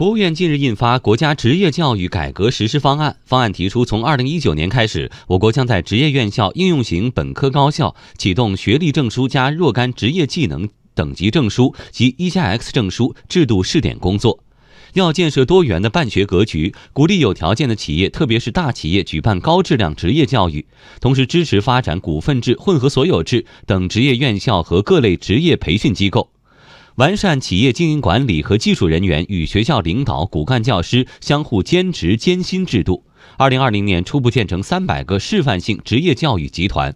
国务院近日印发《国家职业教育改革实施方案》，方案提出，从二零一九年开始，我国将在职业院校、应用型本科高校启动学历证书加若干职业技能等级证书及一加 X 证书制度试点工作。要建设多元的办学格局，鼓励有条件的企业，特别是大企业举办高质量职业教育，同时支持发展股份制、混合所有制等职业院校和各类职业培训机构。完善企业经营管理和技术人员与学校领导、骨干教师相互兼职兼薪制度。二零二零年初步建成三百个示范性职业教育集团。